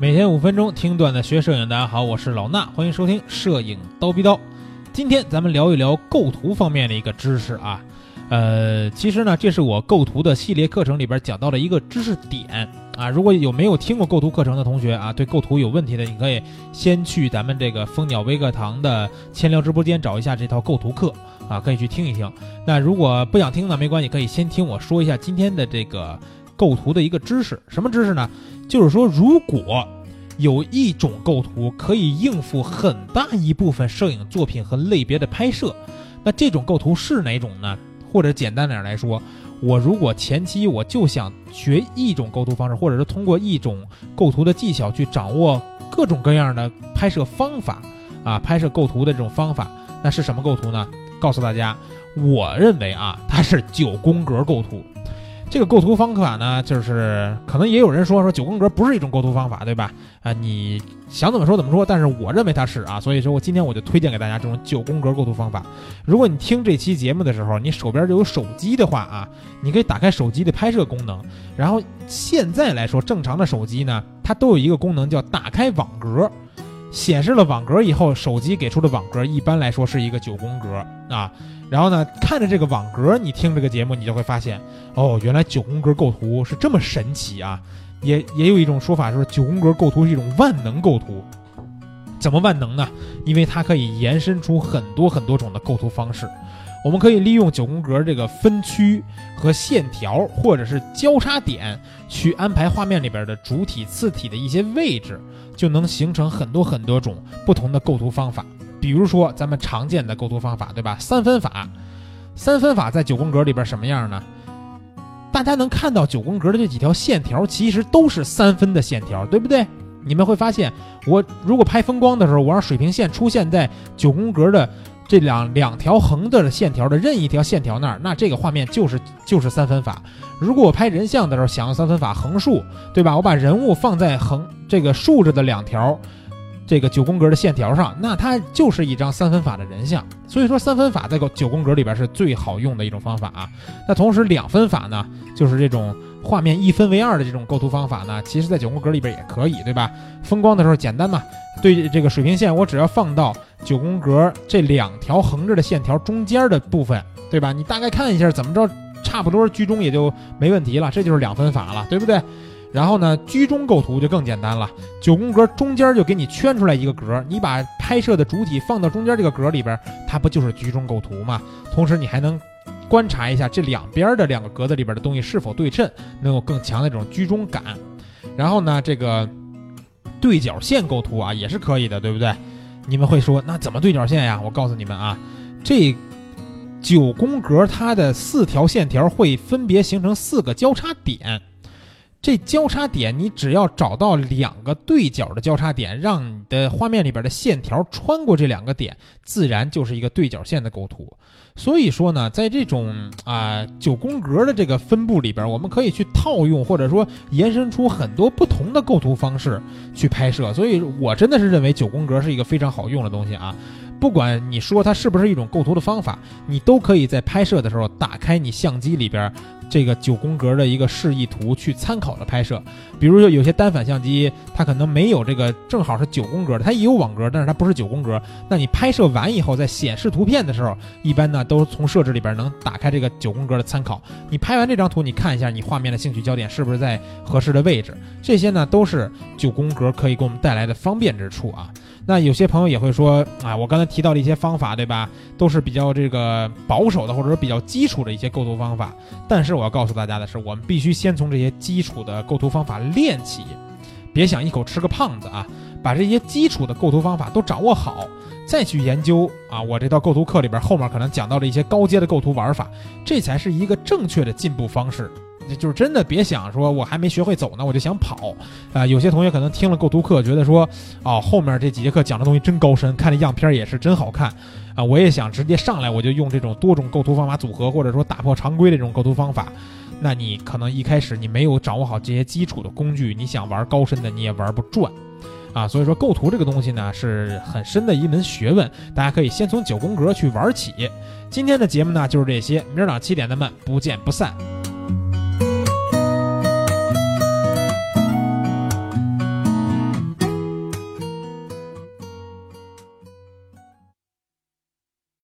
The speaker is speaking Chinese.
每天五分钟听段子学摄影，大家好，我是老衲，欢迎收听摄影刀逼刀。今天咱们聊一聊构图方面的一个知识啊。呃，其实呢，这是我构图的系列课程里边讲到的一个知识点啊。如果有没有听过构图课程的同学啊，对构图有问题的，你可以先去咱们这个蜂鸟微课堂的千聊直播间找一下这套构图课啊，可以去听一听。那如果不想听呢，没关系，可以先听我说一下今天的这个构图的一个知识。什么知识呢？就是说，如果有一种构图可以应付很大一部分摄影作品和类别的拍摄，那这种构图是哪种呢？或者简单点来说，我如果前期我就想学一种构图方式，或者是通过一种构图的技巧去掌握各种各样的拍摄方法，啊，拍摄构图的这种方法，那是什么构图呢？告诉大家，我认为啊，它是九宫格构图。这个构图方法呢，就是可能也有人说说九宫格不是一种构图方法，对吧？啊，你想怎么说怎么说，但是我认为它是啊，所以说我今天我就推荐给大家这种九宫格构图方法。如果你听这期节目的时候，你手边就有手机的话啊，你可以打开手机的拍摄功能。然后现在来说，正常的手机呢，它都有一个功能叫打开网格，显示了网格以后，手机给出的网格一般来说是一个九宫格啊。然后呢，看着这个网格，你听这个节目，你就会发现，哦，原来九宫格构图是这么神奇啊！也也有一种说法说，九宫格构图是一种万能构图。怎么万能呢？因为它可以延伸出很多很多种的构图方式。我们可以利用九宫格这个分区和线条，或者是交叉点，去安排画面里边的主体、次体的一些位置，就能形成很多很多种不同的构图方法。比如说咱们常见的构图方法，对吧？三分法，三分法在九宫格里边什么样呢？大家能看到九宫格的这几条线条，其实都是三分的线条，对不对？你们会发现，我如果拍风光的时候，我让水平线出现在九宫格的这两两条横的线条的任意一条线条那儿，那这个画面就是就是三分法。如果我拍人像的时候想用三分法横竖，对吧？我把人物放在横这个竖着的两条。这个九宫格的线条上，那它就是一张三分法的人像。所以说，三分法在九宫格里边是最好用的一种方法啊。那同时，两分法呢，就是这种画面一分为二的这种构图方法呢，其实在九宫格里边也可以，对吧？风光的时候简单嘛，对这个水平线，我只要放到九宫格这两条横着的线条中间的部分，对吧？你大概看一下，怎么着，差不多居中也就没问题了，这就是两分法了，对不对？然后呢，居中构图就更简单了。九宫格中间就给你圈出来一个格，你把拍摄的主体放到中间这个格里边，它不就是居中构图吗？同时你还能观察一下这两边的两个格子里边的东西是否对称，能有更强的这种居中感。然后呢，这个对角线构图啊也是可以的，对不对？你们会说那怎么对角线呀？我告诉你们啊，这九宫格它的四条线条会分别形成四个交叉点。这交叉点，你只要找到两个对角的交叉点，让你的画面里边的线条穿过这两个点，自然就是一个对角线的构图。所以说呢，在这种啊九宫格的这个分布里边，我们可以去套用或者说延伸出很多不同的构图方式去拍摄。所以我真的是认为九宫格是一个非常好用的东西啊。不管你说它是不是一种构图的方法，你都可以在拍摄的时候打开你相机里边。这个九宫格的一个示意图去参考的拍摄，比如说有些单反相机，它可能没有这个正好是九宫格的，它也有网格，但是它不是九宫格。那你拍摄完以后，在显示图片的时候，一般呢都从设置里边能打开这个九宫格的参考。你拍完这张图，你看一下你画面的兴趣焦点是不是在合适的位置，这些呢都是九宫格可以给我们带来的方便之处啊。那有些朋友也会说啊，我刚才提到的一些方法，对吧？都是比较这个保守的，或者说比较基础的一些构图方法。但是我要告诉大家的是，我们必须先从这些基础的构图方法练起，别想一口吃个胖子啊！把这些基础的构图方法都掌握好，再去研究啊，我这套构图课里边后面可能讲到了一些高阶的构图玩法，这才是一个正确的进步方式。就是真的别想说，我还没学会走呢，我就想跑，啊，有些同学可能听了构图课，觉得说，哦，后面这几节课讲的东西真高深，看这样片也是真好看，啊，我也想直接上来我就用这种多种构图方法组合，或者说打破常规的这种构图方法，那你可能一开始你没有掌握好这些基础的工具，你想玩高深的你也玩不转，啊，所以说构图这个东西呢是很深的一门学问，大家可以先从九宫格去玩起。今天的节目呢就是这些，明儿早上七点咱们不见不散。